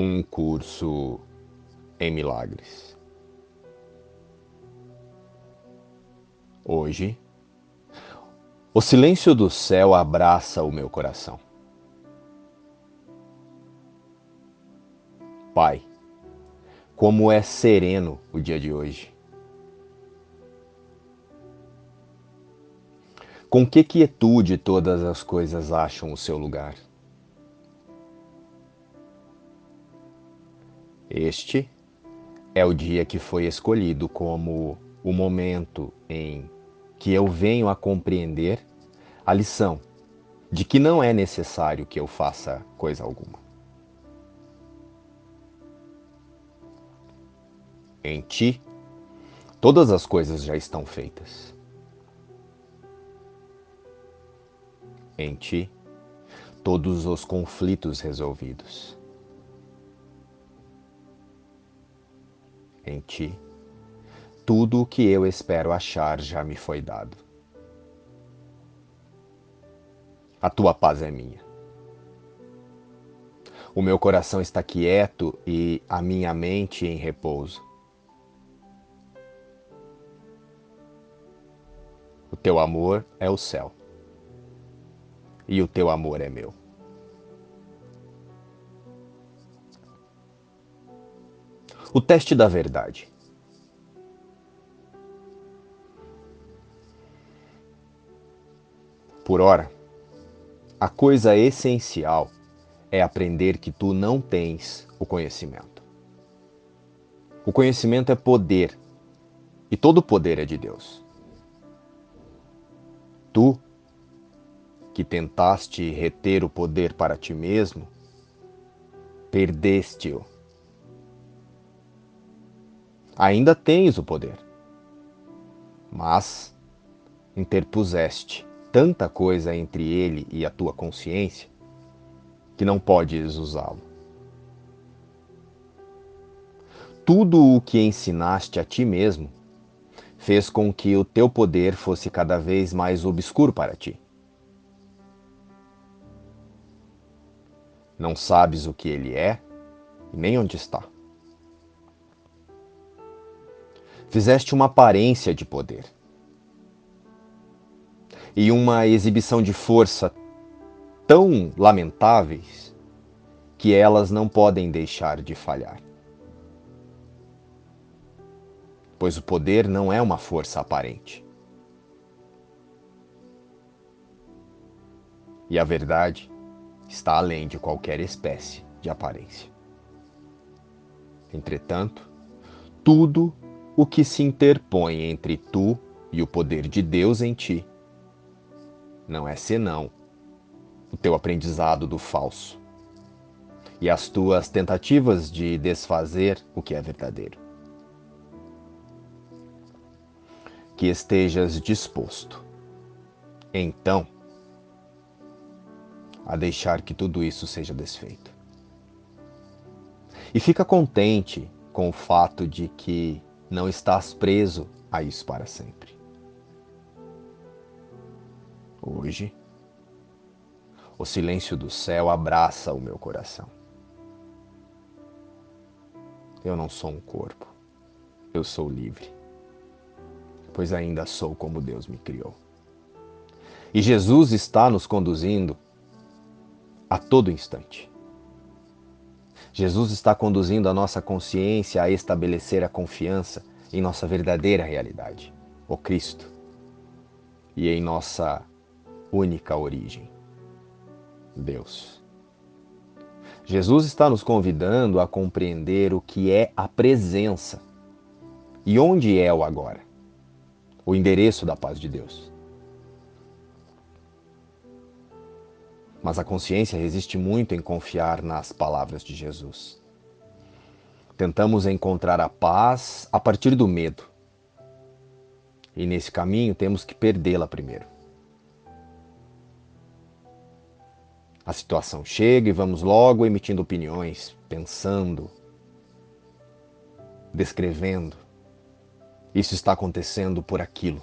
Um curso em milagres. Hoje, o silêncio do céu abraça o meu coração. Pai, como é sereno o dia de hoje. Com que quietude todas as coisas acham o seu lugar. Este é o dia que foi escolhido como o momento em que eu venho a compreender a lição de que não é necessário que eu faça coisa alguma. Em ti, todas as coisas já estão feitas. Em ti, todos os conflitos resolvidos. Em ti, tudo o que eu espero achar já me foi dado. A tua paz é minha. O meu coração está quieto e a minha mente em repouso. O teu amor é o céu e o teu amor é meu. O teste da verdade. Por ora, a coisa essencial é aprender que tu não tens o conhecimento. O conhecimento é poder, e todo poder é de Deus. Tu que tentaste reter o poder para ti mesmo, perdeste-o. Ainda tens o poder, mas interpuseste tanta coisa entre ele e a tua consciência que não podes usá-lo. Tudo o que ensinaste a ti mesmo fez com que o teu poder fosse cada vez mais obscuro para ti. Não sabes o que ele é e nem onde está. Fizeste uma aparência de poder e uma exibição de força tão lamentáveis que elas não podem deixar de falhar. Pois o poder não é uma força aparente. E a verdade está além de qualquer espécie de aparência. Entretanto, tudo o que se interpõe entre tu e o poder de Deus em ti não é senão o teu aprendizado do falso e as tuas tentativas de desfazer o que é verdadeiro. Que estejas disposto, então, a deixar que tudo isso seja desfeito. E fica contente com o fato de que não estás preso a isso para sempre. Hoje, o silêncio do céu abraça o meu coração. Eu não sou um corpo, eu sou livre, pois ainda sou como Deus me criou. E Jesus está nos conduzindo a todo instante. Jesus está conduzindo a nossa consciência a estabelecer a confiança em nossa verdadeira realidade, o Cristo, e em nossa única origem, Deus. Jesus está nos convidando a compreender o que é a presença e onde é o agora, o endereço da paz de Deus. Mas a consciência resiste muito em confiar nas palavras de Jesus. Tentamos encontrar a paz a partir do medo. E nesse caminho temos que perdê-la primeiro. A situação chega e vamos logo emitindo opiniões, pensando, descrevendo. Isso está acontecendo por aquilo.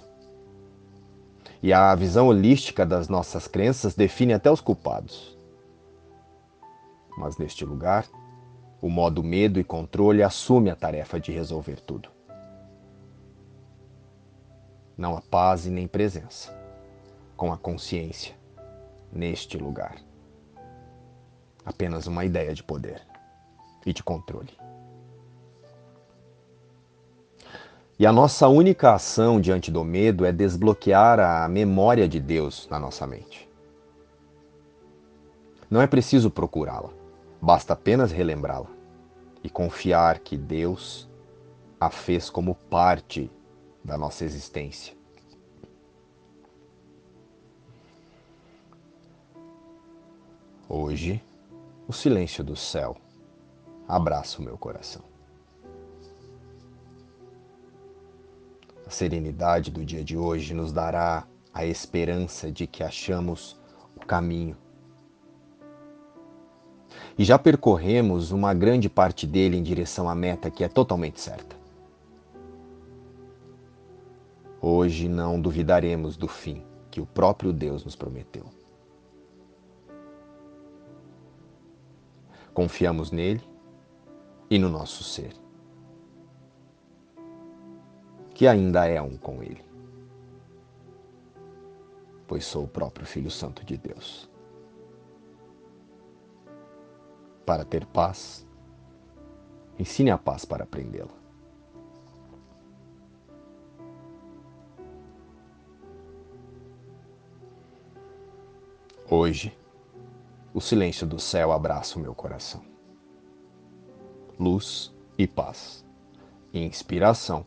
E a visão holística das nossas crenças define até os culpados. Mas neste lugar, O modo medo e controle assume a tarefa de resolver tudo. Não há paz e nem presença com a consciência neste lugar. Apenas uma ideia de poder e de controle. E a nossa única ação diante do medo é desbloquear a memória de Deus na nossa mente. Não é preciso procurá-la, basta apenas relembrá-la e confiar que Deus a fez como parte da nossa existência. Hoje, o silêncio do céu abraça o meu coração. A serenidade do dia de hoje nos dará a esperança de que achamos o caminho. E já percorremos uma grande parte dele em direção à meta que é totalmente certa. Hoje não duvidaremos do fim que o próprio Deus nos prometeu. Confiamos nele e no nosso ser, que ainda é um com ele, pois sou o próprio Filho Santo de Deus. Para ter paz, ensine a paz para aprendê-la. Hoje, o silêncio do céu abraça o meu coração luz e paz. Inspiração,